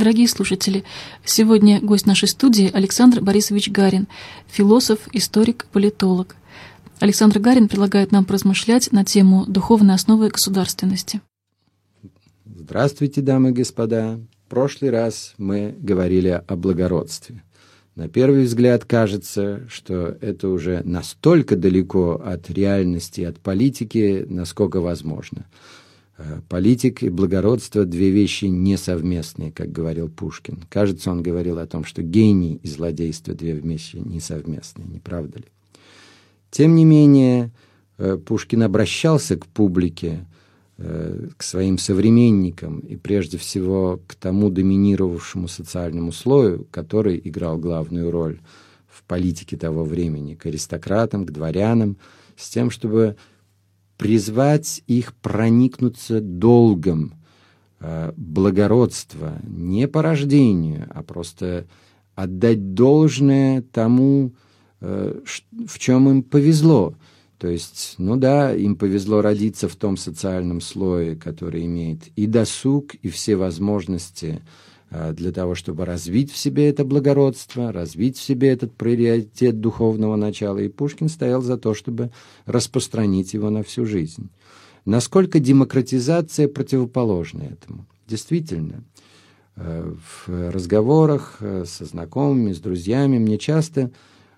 Дорогие слушатели, сегодня гость нашей студии Александр Борисович Гарин, философ, историк, политолог. Александр Гарин предлагает нам поразмышлять на тему духовной основы государственности. Здравствуйте, дамы и господа. В прошлый раз мы говорили о благородстве. На первый взгляд кажется, что это уже настолько далеко от реальности, от политики, насколько возможно – политик и благородство – две вещи несовместные, как говорил Пушкин. Кажется, он говорил о том, что гений и злодейство – две вещи несовместные, не правда ли? Тем не менее, э, Пушкин обращался к публике, э, к своим современникам и прежде всего к тому доминировавшему социальному слою, который играл главную роль в политике того времени, к аристократам, к дворянам, с тем, чтобы призвать их проникнуться долгом э, благородства не по рождению, а просто отдать должное тому, э, в чем им повезло. То есть, ну да, им повезло родиться в том социальном слое, который имеет и досуг, и все возможности а, для того, чтобы развить в себе это благородство, развить в себе этот приоритет духовного начала. И Пушкин стоял за то, чтобы распространить его на всю жизнь. Насколько демократизация противоположна этому? Действительно, э, в разговорах э, со знакомыми, с друзьями мне часто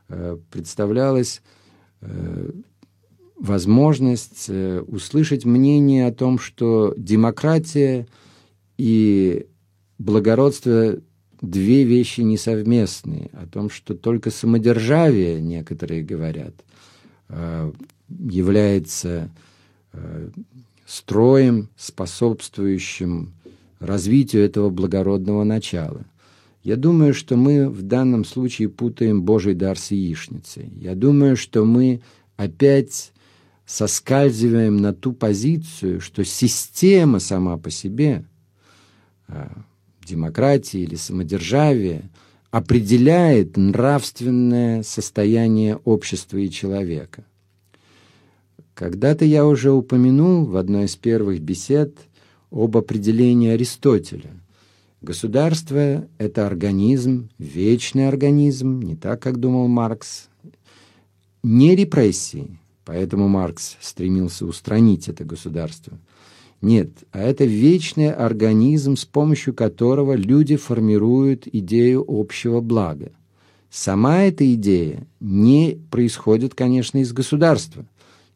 э, представлялась возможность услышать мнение о том, что демократия и благородство две вещи несовместные, о том, что только самодержавие, некоторые говорят, э, является э, строем, способствующим развитию этого благородного начала. Я думаю, что мы в данном случае путаем Божий дар с яичницей. Я думаю, что мы опять соскальзываем на ту позицию, что система сама по себе э, демократии или самодержавия определяет нравственное состояние общества и человека. Когда-то я уже упомянул в одной из первых бесед об определении Аристотеля. Государство – это организм, вечный организм, не так, как думал Маркс, не репрессии, поэтому Маркс стремился устранить это государство – нет, а это вечный организм, с помощью которого люди формируют идею общего блага. Сама эта идея не происходит, конечно, из государства.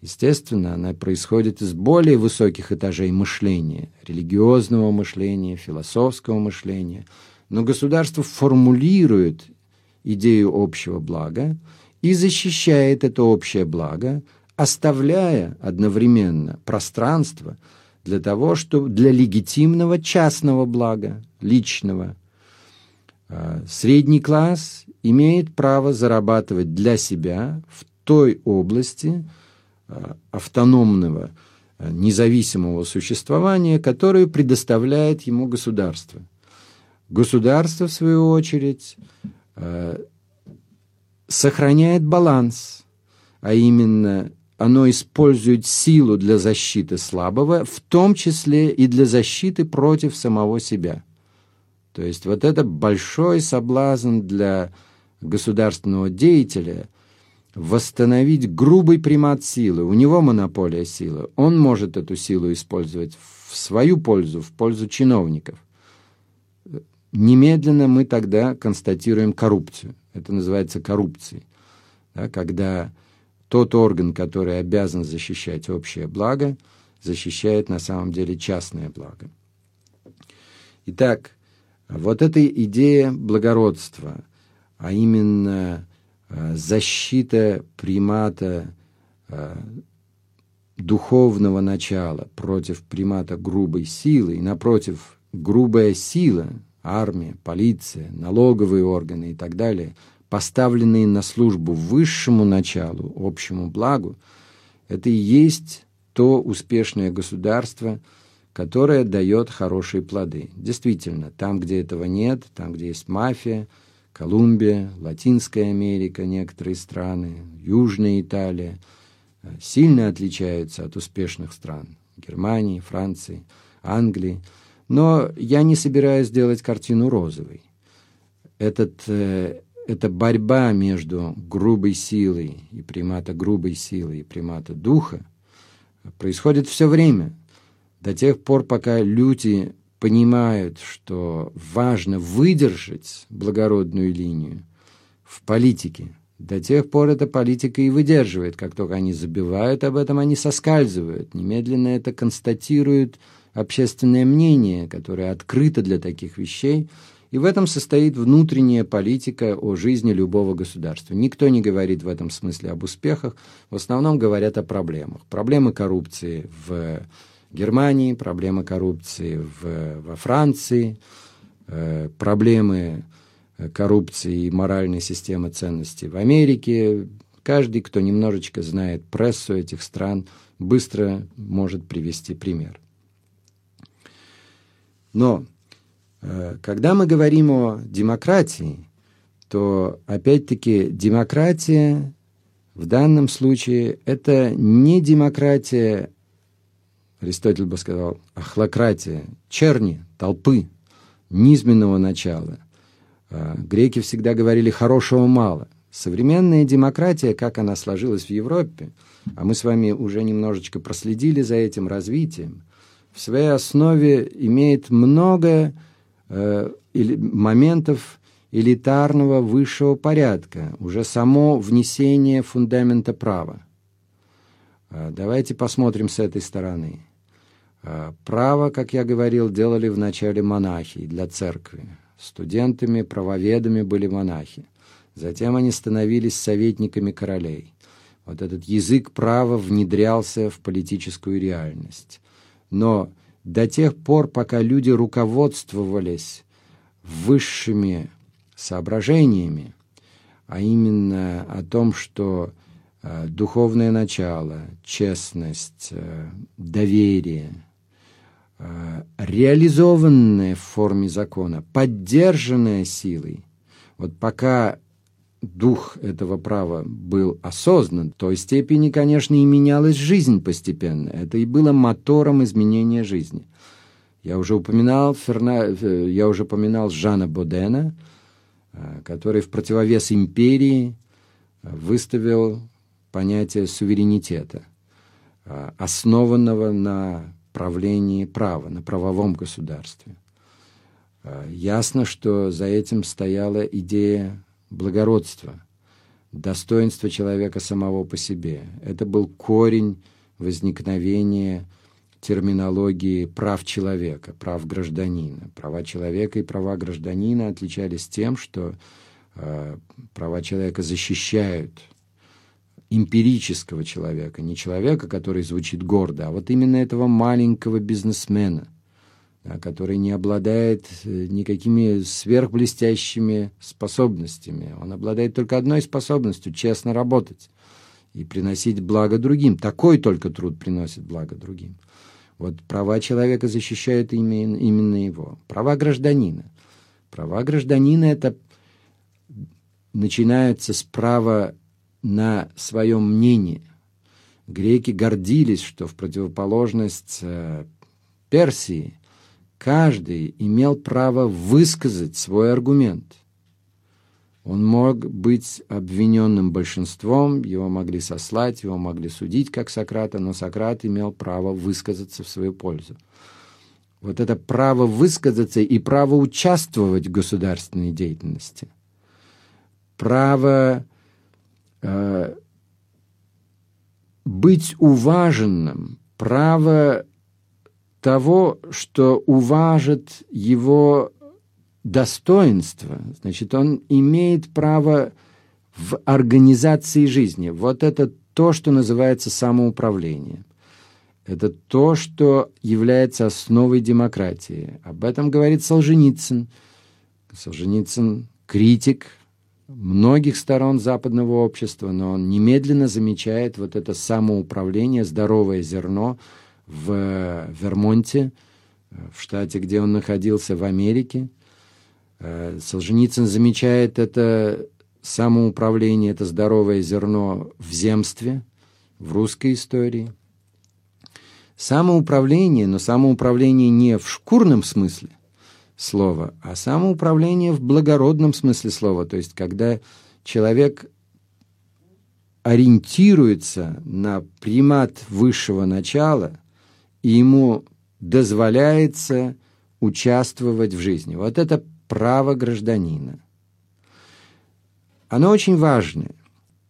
Естественно, она происходит из более высоких этажей мышления, религиозного мышления, философского мышления. Но государство формулирует идею общего блага и защищает это общее благо, оставляя одновременно пространство – для того, чтобы для легитимного частного блага, личного. А, средний класс имеет право зарабатывать для себя в той области а, автономного, а, независимого существования, которую предоставляет ему государство. Государство, в свою очередь, сохраняет баланс, а именно оно использует силу для защиты слабого, в том числе и для защиты против самого себя. То есть вот это большой соблазн для государственного деятеля восстановить грубый примат силы. У него монополия силы. Он может эту силу использовать в свою пользу, в пользу чиновников. Немедленно мы тогда констатируем коррупцию. Это называется коррупцией. Да, когда тот орган, который обязан защищать общее благо, защищает на самом деле частное благо. Итак, вот эта идея благородства, а именно э, защита примата э, духовного начала против примата грубой силы, и напротив, грубая сила, армия, полиция, налоговые органы и так далее – поставленные на службу высшему началу, общему благу, это и есть то успешное государство, которое дает хорошие плоды. Действительно, там, где этого нет, там, где есть мафия, Колумбия, Латинская Америка, некоторые страны, Южная Италия, э, сильно отличаются от успешных стран Германии, Франции, Англии. Но я не собираюсь делать картину розовой. Этот, э, эта борьба между грубой силой и примата грубой силы и примата духа происходит все время, до тех пор, пока люди понимают, что важно выдержать благородную линию в политике, до тех пор эта политика и выдерживает. Как только они забивают об этом, они соскальзывают. Немедленно это констатирует общественное мнение, которое открыто для таких вещей. И в этом состоит внутренняя политика о жизни любого государства. Никто не говорит в этом смысле об успехах, в основном говорят о проблемах. Проблемы коррупции в Германии, проблемы коррупции в, во Франции, э, проблемы коррупции и моральной системы ценностей в Америке. Каждый, кто немножечко знает прессу этих стран, быстро может привести пример. Но э, когда мы говорим о демократии, то опять-таки демократия в данном случае это не демократия, Аристотель бы сказал, ахлократия, черни, толпы, низменного начала. А, греки всегда говорили «хорошего мало». Современная демократия, как она сложилась в Европе, а мы с вами уже немножечко проследили за этим развитием, в своей основе имеет много э, моментов элитарного высшего порядка, уже само внесение фундамента права. Э, давайте посмотрим с этой стороны. Э, право, как я говорил, делали вначале монахи для церкви. Студентами, правоведами были монахи. Затем они становились советниками королей. Вот этот язык права внедрялся в политическую реальность. Но до тех пор, пока люди руководствовались высшими соображениями, а именно о том, что э, духовное начало, честность, э, доверие – Э, реализованное в форме закона, поддержанное силой, вот пока дух этого права был осознан, в той степени, конечно, и менялась жизнь постепенно. Это и было мотором изменения жизни. Я уже упоминал, Ферна... Э, я уже упоминал Жана Бодена, э, который в противовес империи выставил понятие суверенитета, основанного на правлении права, на правовом государстве. Ясно, что за этим стояла идея благородства, достоинства человека самого по себе. Это был корень возникновения терминологии прав человека, прав гражданина. Права человека и права гражданина отличались тем, что э, права человека защищают эмпирического человека, не человека, который звучит гордо, а вот именно этого маленького бизнесмена, который не обладает э, никакими сверхблестящими способностями. Он обладает только одной способностью – честно работать и приносить благо другим. Такой только труд приносит благо другим. Вот права человека защищают именно, его. Права гражданина. Права гражданина – это начинаются с права на своем мнении. Греки гордились, что в противоположность э, Персии каждый имел право высказать свой аргумент. Он мог быть обвиненным большинством, его могли сослать, его могли судить, как Сократа, но Сократ имел право высказаться в свою пользу. Вот это право высказаться и право участвовать в государственной деятельности, право Э, быть уваженным, право того, что уважит его достоинство, значит, он имеет право в организации жизни. Вот это то, что называется самоуправление. Это то, что является основой демократии. Об этом говорит Солженицын. Солженицын – критик многих сторон западного общества, но он немедленно замечает вот это самоуправление, здоровое зерно в Вермонте, в штате, где он находился, в Америке. Э, Солженицын замечает это самоуправление, это здоровое зерно в земстве, в русской истории. Самоуправление, но самоуправление не в шкурном смысле слова, а самоуправление в благородном смысле слова, то есть когда человек ориентируется на примат высшего начала, и ему дозволяется участвовать в жизни. Вот это право гражданина. Оно очень важное.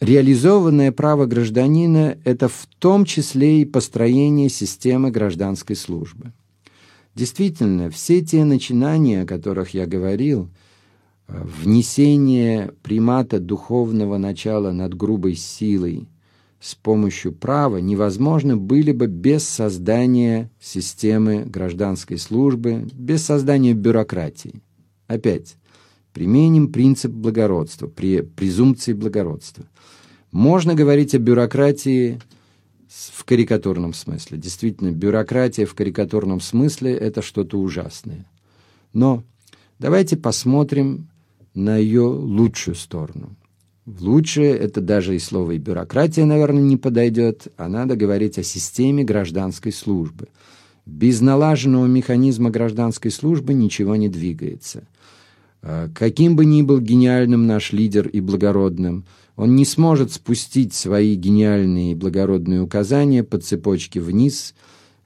Реализованное право гражданина – это в том числе и построение системы гражданской службы. Действительно, все те начинания, о которых я говорил – внесение примата духовного начала над грубой силой с помощью права невозможно были бы без создания системы гражданской службы, без создания бюрократии. Опять, применим принцип благородства, при презумпции благородства. Можно говорить о бюрократии в карикатурном смысле. Действительно, бюрократия в карикатурном смысле – это что-то ужасное. Но давайте посмотрим на ее лучшую сторону. В лучшее это даже и слово и бюрократия, наверное, не подойдет, а надо говорить о системе гражданской службы. Без налаженного механизма гражданской службы ничего не двигается. А каким бы ни был гениальным наш лидер и благородным, он не сможет спустить свои гениальные и благородные указания по цепочке вниз,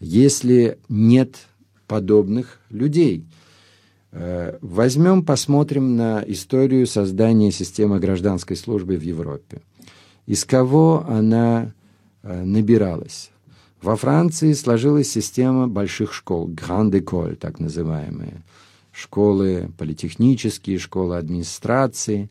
если нет подобных людей – возьмем, посмотрим на историю создания системы гражданской службы в Европе. Из кого она э, набиралась? Во Франции сложилась система больших школ, Grand École, так называемые. Школы политехнические, школы администрации.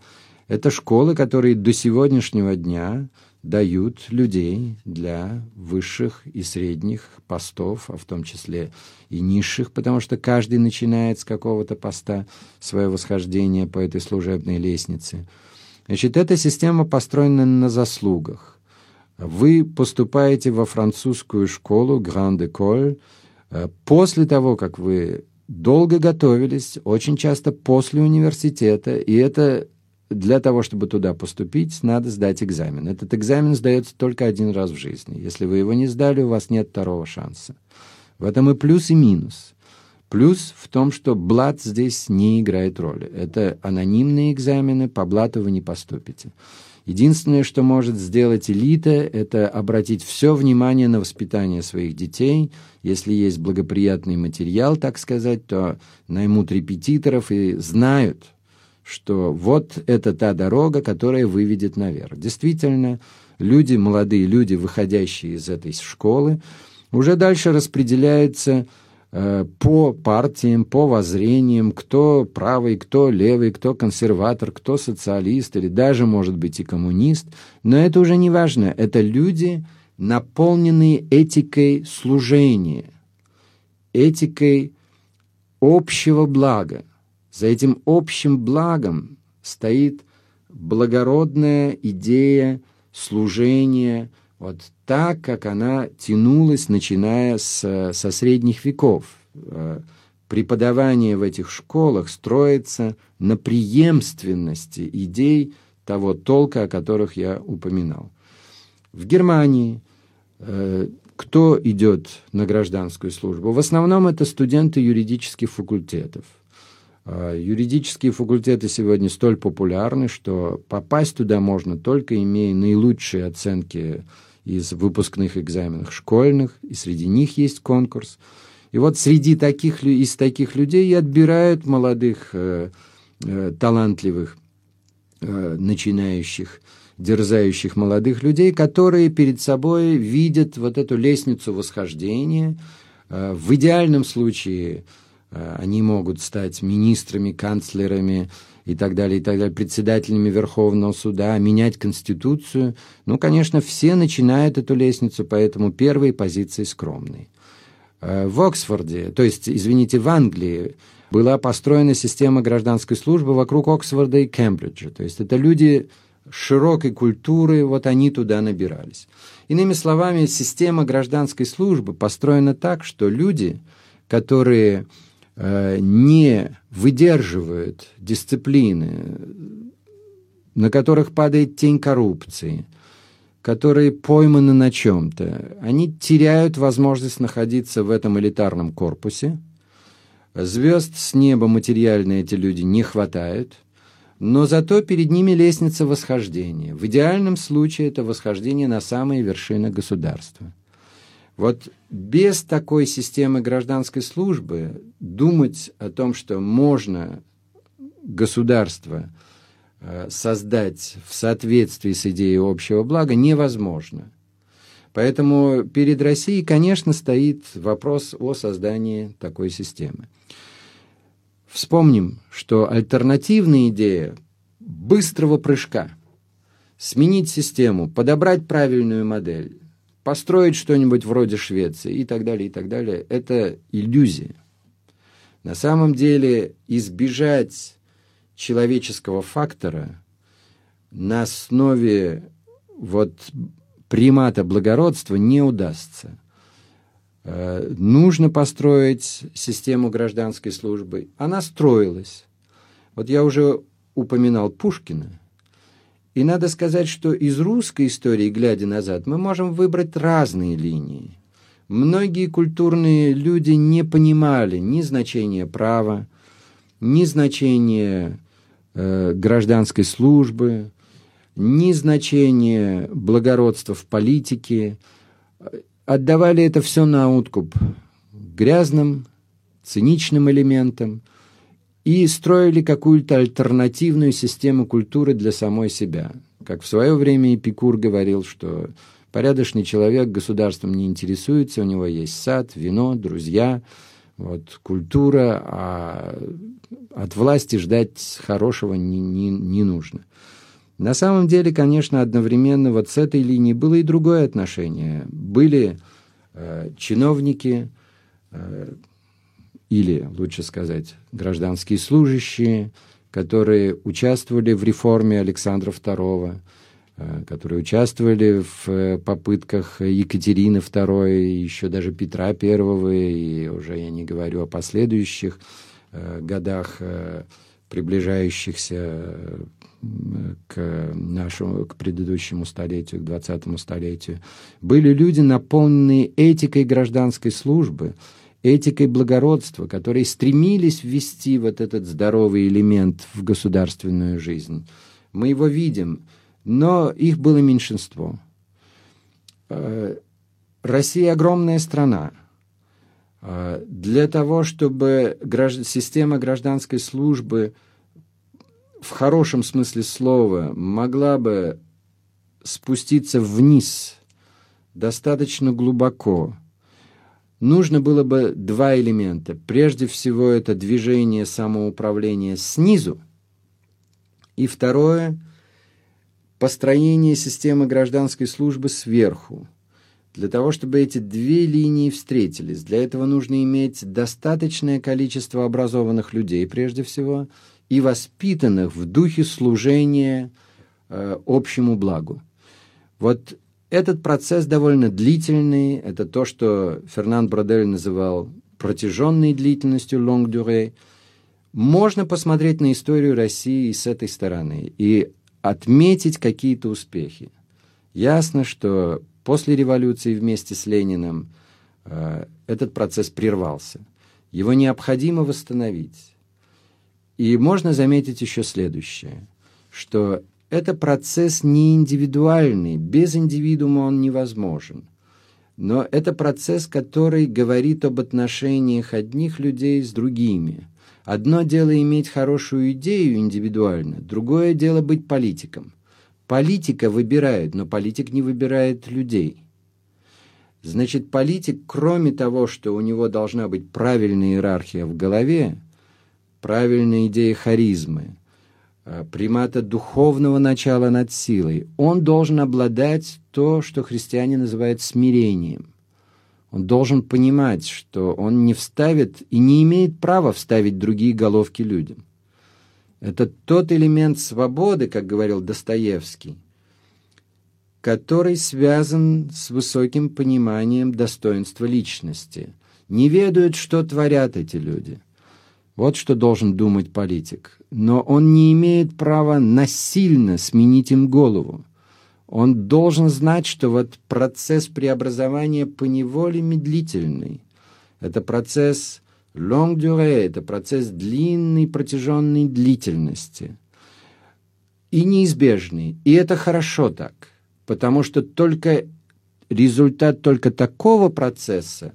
Это школы, которые до сегодняшнего дня дают людей для высших и средних постов, а в том числе и низших, потому что каждый начинает с какого-то поста свое восхождение по этой служебной лестнице. Значит, эта система построена на заслугах. Вы поступаете во французскую школу École э, после того, как вы долго готовились, очень часто после университета, и это для того, чтобы туда поступить, надо сдать экзамен. Этот экзамен сдается только один раз в жизни. Если вы его не сдали, у вас нет второго шанса. В этом и плюс, и минус. Плюс в том, что блат здесь не играет роли. Это анонимные экзамены, по блату вы не поступите. Единственное, что может сделать элита, это обратить все внимание на воспитание своих детей. Если есть благоприятный материал, так сказать, то наймут репетиторов и знают, что вот это та дорога, которая выведет наверх. Действительно, люди, молодые люди, выходящие из этой школы, уже дальше распределяются э, по партиям, по воззрениям, кто правый, кто левый, кто консерватор, кто социалист или даже, может быть, и коммунист. Но это уже не важно. Это люди, наполненные этикой служения, этикой общего блага. За этим общим благом стоит благородная идея служения, вот так, как она тянулась, начиная с, со средних веков. Э, преподавание в этих школах строится на преемственности идей того толка, о которых я упоминал. В Германии э, кто идет на гражданскую службу? В основном это студенты юридических факультетов. А, юридические факультеты сегодня столь популярны, что попасть туда можно только имея наилучшие оценки из выпускных экзаменов школьных, и среди них есть конкурс. И вот среди таких, из таких людей и отбирают молодых, э, э, талантливых, э, начинающих, дерзающих молодых людей, которые перед собой видят вот эту лестницу восхождения. Э, в идеальном случае – они могут стать министрами, канцлерами и так далее, и так далее, председателями Верховного суда, менять Конституцию. Ну, конечно, все начинают эту лестницу, поэтому первые позиции скромные. Э, в Оксфорде, то есть, извините, в Англии, была построена система гражданской службы вокруг Оксфорда и Кембриджа. То есть это люди широкой культуры, вот они туда набирались. Иными словами, система гражданской службы построена так, что люди, которые Э, не выдерживают дисциплины, на которых падает тень коррупции, которые пойманы на чем-то, они теряют возможность находиться в этом элитарном корпусе. Звезд с неба материально эти люди не хватает, но зато перед ними лестница восхождения. В идеальном случае это восхождение на самые вершины государства. Вот без такой системы гражданской службы думать о том, что можно государство э, создать в соответствии с идеей общего блага, невозможно. Поэтому перед Россией, конечно, стоит вопрос о создании такой системы. Вспомним, что альтернативная идея быстрого прыжка, сменить систему, подобрать правильную модель, построить что-нибудь вроде Швеции и так далее, и так далее, это иллюзия. На самом деле избежать человеческого фактора на основе вот примата благородства не удастся. Э, нужно построить систему гражданской службы. Она строилась. Вот я уже упоминал Пушкина. И надо сказать, что из русской истории, глядя назад, мы можем выбрать разные линии. Многие культурные люди не понимали ни значения права, ни значения Э, гражданской службы, ни значения благородства в политике. Отдавали это все на откуп грязным, циничным элементам и строили какую-то альтернативную систему культуры для самой себя. Как в свое время Эпикур говорил, что порядочный человек государством не интересуется, у него есть сад, вино, друзья, вот, культура, а от власти ждать хорошего не, не, не нужно. На самом деле, конечно, одновременно вот с этой линии было и другое отношение. Были э, чиновники, э, или, лучше сказать, гражданские служащие, которые участвовали в реформе Александра II, э, которые участвовали в э, попытках Екатерины II, еще даже Петра I, и уже я не говорю о последующих Э, годах, приближающихся к нашему, к предыдущему столетию, к двадцатому столетию, были люди, наполненные этикой гражданской службы, этикой благородства, которые стремились ввести вот этот здоровый элемент в государственную жизнь. Мы его видим, но их было меньшинство. Россия огромная страна, а, для того, чтобы система гражданской службы в хорошем смысле слова могла бы спуститься вниз достаточно глубоко, нужно было бы два элемента. Прежде всего, это движение самоуправления снизу, и второе – построение системы гражданской службы сверху – для того, чтобы эти две линии встретились, для этого нужно иметь достаточное количество образованных людей, прежде всего, и воспитанных в духе служения э, общему благу. Вот этот процесс довольно длительный, это то, что Фернанд Бродель называл протяженной длительностью long durée. Можно посмотреть на историю России с этой стороны и отметить какие-то успехи. Ясно, что После революции вместе с Лениным э, этот процесс прервался. Его необходимо восстановить. И можно заметить еще следующее, что это процесс не индивидуальный, без индивидуума он невозможен. Но это процесс, который говорит об отношениях одних людей с другими. Одно дело иметь хорошую идею индивидуально, другое дело быть политиком. Политика выбирает, но политик не выбирает людей. Значит, политик, кроме того, что у него должна быть правильная иерархия в голове, правильная идея харизмы, примата духовного начала над силой, он должен обладать то, что христиане называют смирением. Он должен понимать, что он не вставит и не имеет права вставить другие головки людям. Это тот элемент свободы, как говорил Достоевский, который связан с высоким пониманием достоинства личности. Не ведают, что творят эти люди. Вот что должен думать политик. Но он не имеет права насильно сменить им голову. он должен знать, что вот процесс преобразования поневоле медлительный. Это процесс long durée, это процесс длинной протяженной длительности. И неизбежный. И это хорошо так, потому что только результат только такого процесса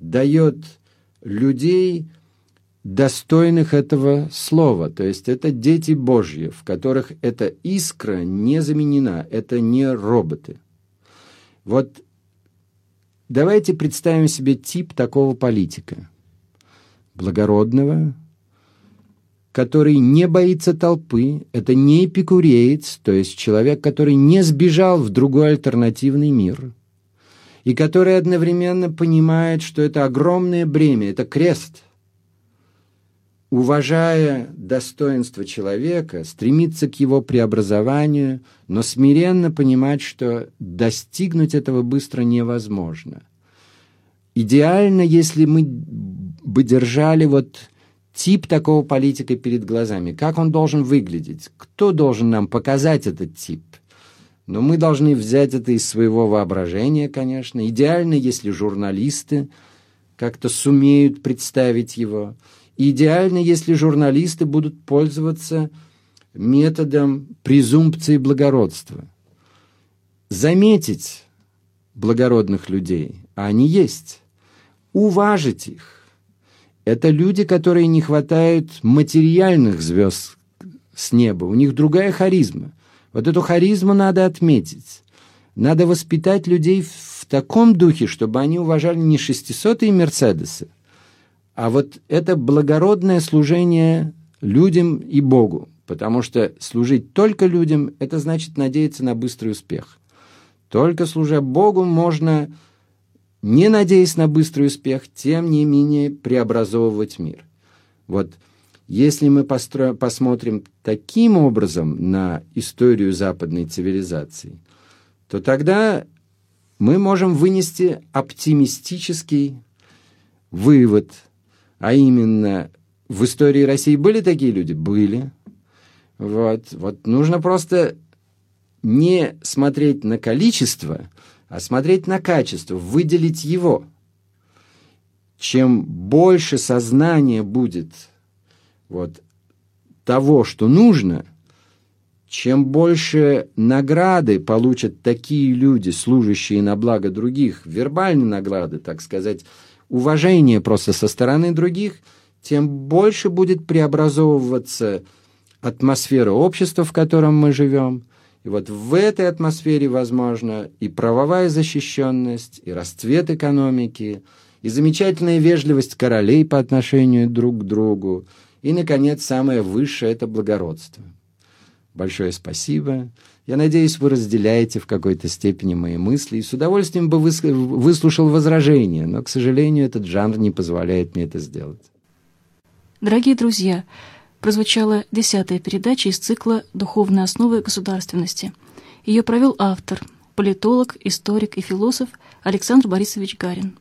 дает людей, достойных этого слова. То есть это дети Божьи, в которых эта искра не заменена, это не роботы. Вот давайте представим себе тип такого политика. Благородного, который не боится толпы, это не эпикуреец, то есть человек, который не сбежал в другой альтернативный мир, и который одновременно понимает, что это огромное бремя, это крест – уважая достоинство человека, стремиться к его преобразованию, но смиренно понимать, что достигнуть этого быстро невозможно. Идеально, если мы бы держали вот тип такого политика перед глазами, как он должен выглядеть, кто должен нам показать этот тип. Но мы должны взять это из своего воображения, конечно. Идеально, если журналисты как-то сумеют представить его – идеально, если журналисты будут пользоваться методом презумпции благородства. Заметить благородных людей, а они есть, уважить их. Это люди, которые не хватают материальных звезд с неба, у них другая харизма. Вот эту харизму надо отметить. Надо воспитать людей в таком духе, чтобы они уважали не шестисотые Мерседесы, а вот это благородное служение людям и Богу, потому что служить только людям – это значит надеяться на быстрый успех. Только служа Богу можно, не надеясь на быстрый успех, тем не менее преобразовывать мир. Вот если мы постро... посмотрим таким образом на историю западной цивилизации, то тогда мы можем вынести оптимистический вывод – а именно, в истории России были такие люди? Были. Вот, вот нужно просто не смотреть на количество, а смотреть на качество, выделить его. Чем больше сознания будет вот, того, что нужно, чем больше награды получат такие люди, служащие на благо других, вербальные награды, так сказать, уважение просто со стороны других, тем больше будет преобразовываться атмосфера общества, в котором мы живем. И вот в этой атмосфере возможно и правовая защищенность, и расцвет экономики, и замечательная вежливость королей по отношению друг к другу, и, наконец, самое высшее – это благородство. Большое спасибо. Я надеюсь, вы разделяете в какой-то степени мои мысли и с удовольствием бы выслушал возражения, но, к сожалению, этот жанр не позволяет мне это сделать. Дорогие друзья, прозвучала десятая передача из цикла «Духовные основы государственности». Ее провел автор, политолог, историк и философ Александр Борисович Гарин.